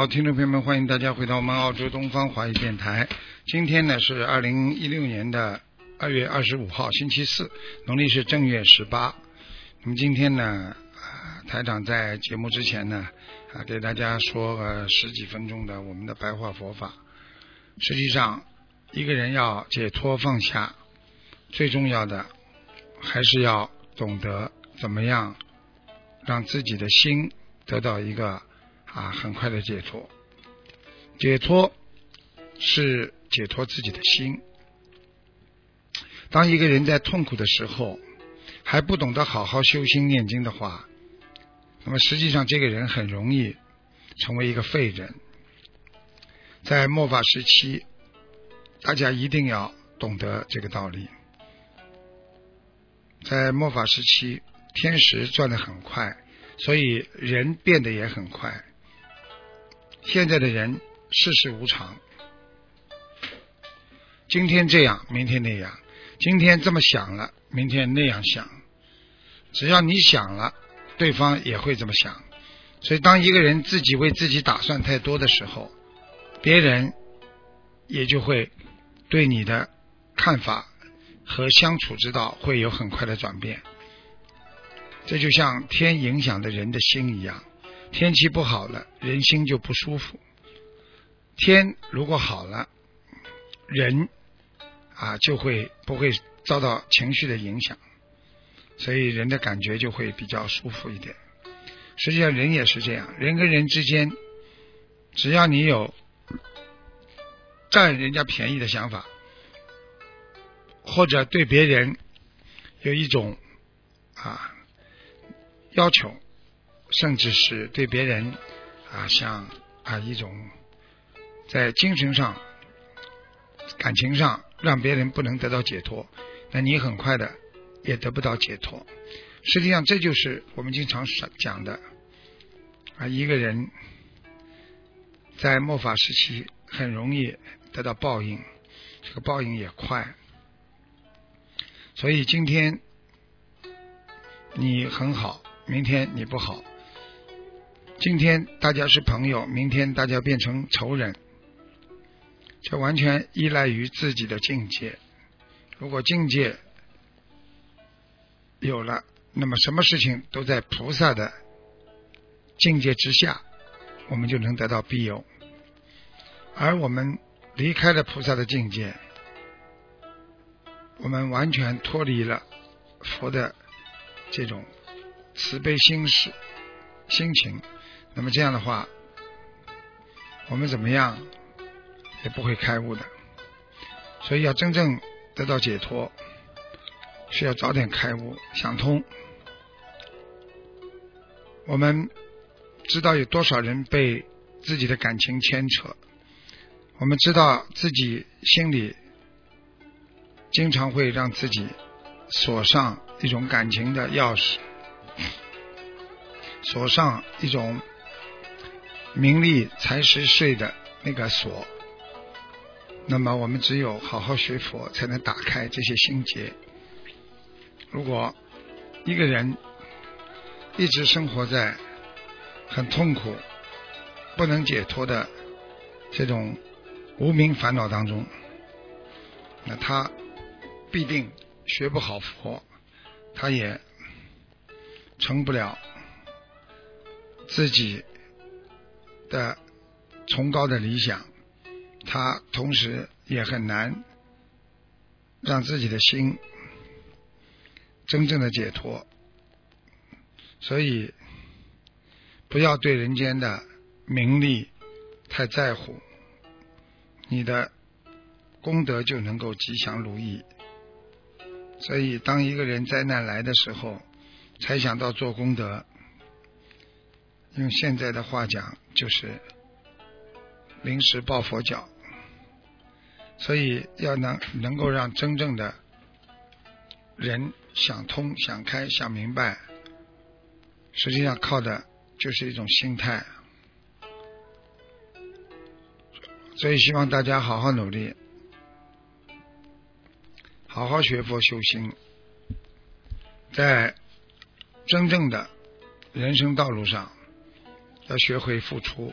好，听众朋友们，欢迎大家回到我们澳洲东方华语电台。今天呢是二零一六年的二月二十五号，星期四，农历是正月十八。那么今天呢，台长在节目之前呢，啊给大家说个十几分钟的我们的白话佛法。实际上，一个人要解脱放下，最重要的还是要懂得怎么样让自己的心得到一个。啊，很快的解脱，解脱是解脱自己的心。当一个人在痛苦的时候，还不懂得好好修心念经的话，那么实际上这个人很容易成为一个废人。在末法时期，大家一定要懂得这个道理。在末法时期，天时转得很快，所以人变得也很快。现在的人世事无常，今天这样，明天那样，今天这么想了，明天那样想。只要你想了，对方也会这么想。所以，当一个人自己为自己打算太多的时候，别人也就会对你的看法和相处之道会有很快的转变。这就像天影响的人的心一样。天气不好了，人心就不舒服。天如果好了，人啊就会不会遭到情绪的影响，所以人的感觉就会比较舒服一点。实际上人也是这样，人跟人之间，只要你有占人家便宜的想法，或者对别人有一种啊要求。甚至是对别人啊，像啊一种在精神上、感情上让别人不能得到解脱，那你很快的也得不到解脱。实际上，这就是我们经常讲的啊，一个人在末法时期很容易得到报应，这个报应也快。所以今天你很好，明天你不好。今天大家是朋友，明天大家变成仇人，这完全依赖于自己的境界。如果境界有了，那么什么事情都在菩萨的境界之下，我们就能得到庇佑。而我们离开了菩萨的境界，我们完全脱离了佛的这种慈悲心事心情。那么这样的话，我们怎么样也不会开悟的。所以要真正得到解脱，需要早点开悟、想通。我们知道有多少人被自己的感情牵扯，我们知道自己心里经常会让自己锁上一种感情的钥匙，锁上一种。名利财食睡的那个锁，那么我们只有好好学佛，才能打开这些心结。如果一个人一直生活在很痛苦、不能解脱的这种无名烦恼当中，那他必定学不好佛，他也成不了自己。的崇高的理想，他同时也很难让自己的心真正的解脱，所以不要对人间的名利太在乎，你的功德就能够吉祥如意。所以，当一个人灾难来的时候，才想到做功德，用现在的话讲，就是临时抱佛脚。所以要能能够让真正的人想通、想开、想明白，实际上靠的就是一种心态。所以希望大家好好努力，好好学佛修心，在真正的人生道路上，要学会付出。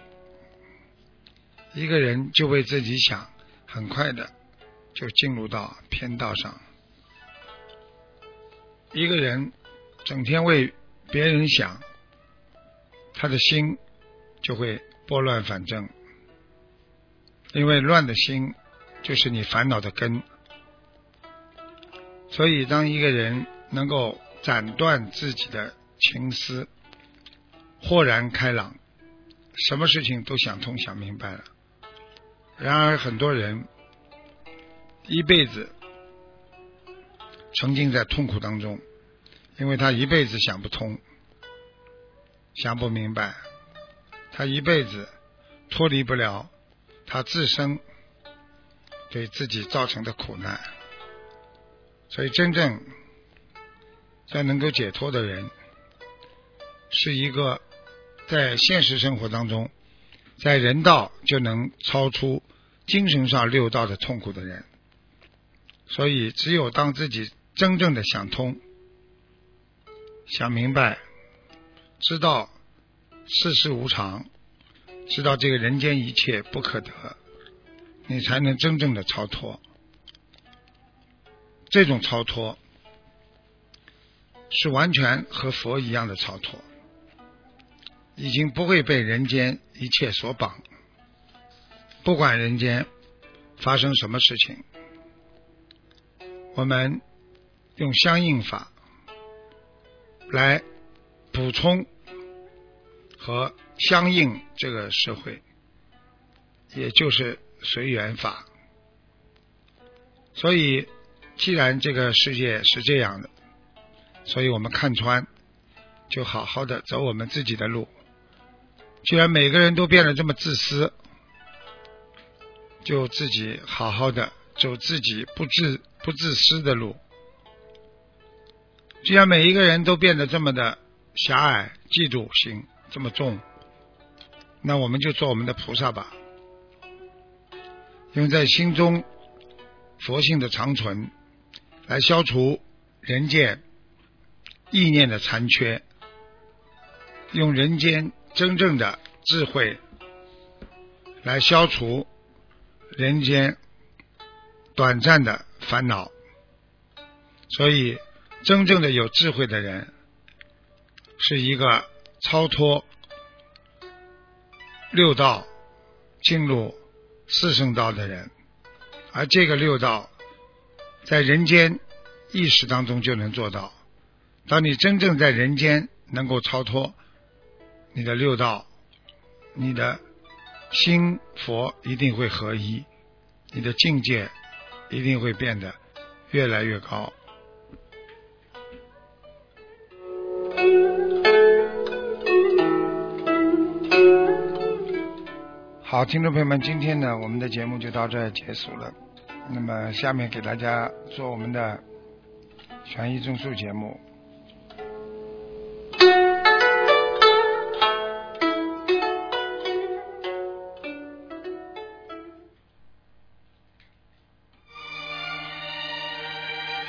一个人就为自己想。很快的就进入到偏道上。一个人整天为别人想，他的心就会拨乱反正，因为乱的心就是你烦恼的根。所以，当一个人能够斩断自己的情思，豁然开朗，什么事情都想通、想明白了。然而，很多人一辈子沉浸在痛苦当中，因为他一辈子想不通、想不明白，他一辈子脱离不了他自身给自己造成的苦难。所以，真正要能够解脱的人，是一个在现实生活当中。在人道就能超出精神上六道的痛苦的人，所以只有当自己真正的想通、想明白，知道世事无常，知道这个人间一切不可得，你才能真正的超脱。这种超脱是完全和佛一样的超脱。已经不会被人间一切所绑，不管人间发生什么事情，我们用相应法来补充和相应这个社会，也就是随缘法。所以，既然这个世界是这样的，所以我们看穿，就好好的走我们自己的路。既然每个人都变得这么自私，就自己好好的走自己不自不自私的路。既然每一个人都变得这么的狭隘、嫉妒心这么重，那我们就做我们的菩萨吧，用在心中佛性的长存，来消除人间意念的残缺，用人间。真正的智慧来消除人间短暂的烦恼，所以真正的有智慧的人是一个超脱六道进入四圣道的人，而这个六道在人间意识当中就能做到。当你真正在人间能够超脱。你的六道，你的心佛一定会合一，你的境界一定会变得越来越高。好，听众朋友们，今天呢，我们的节目就到这结束了。那么，下面给大家做我们的权益种树节目。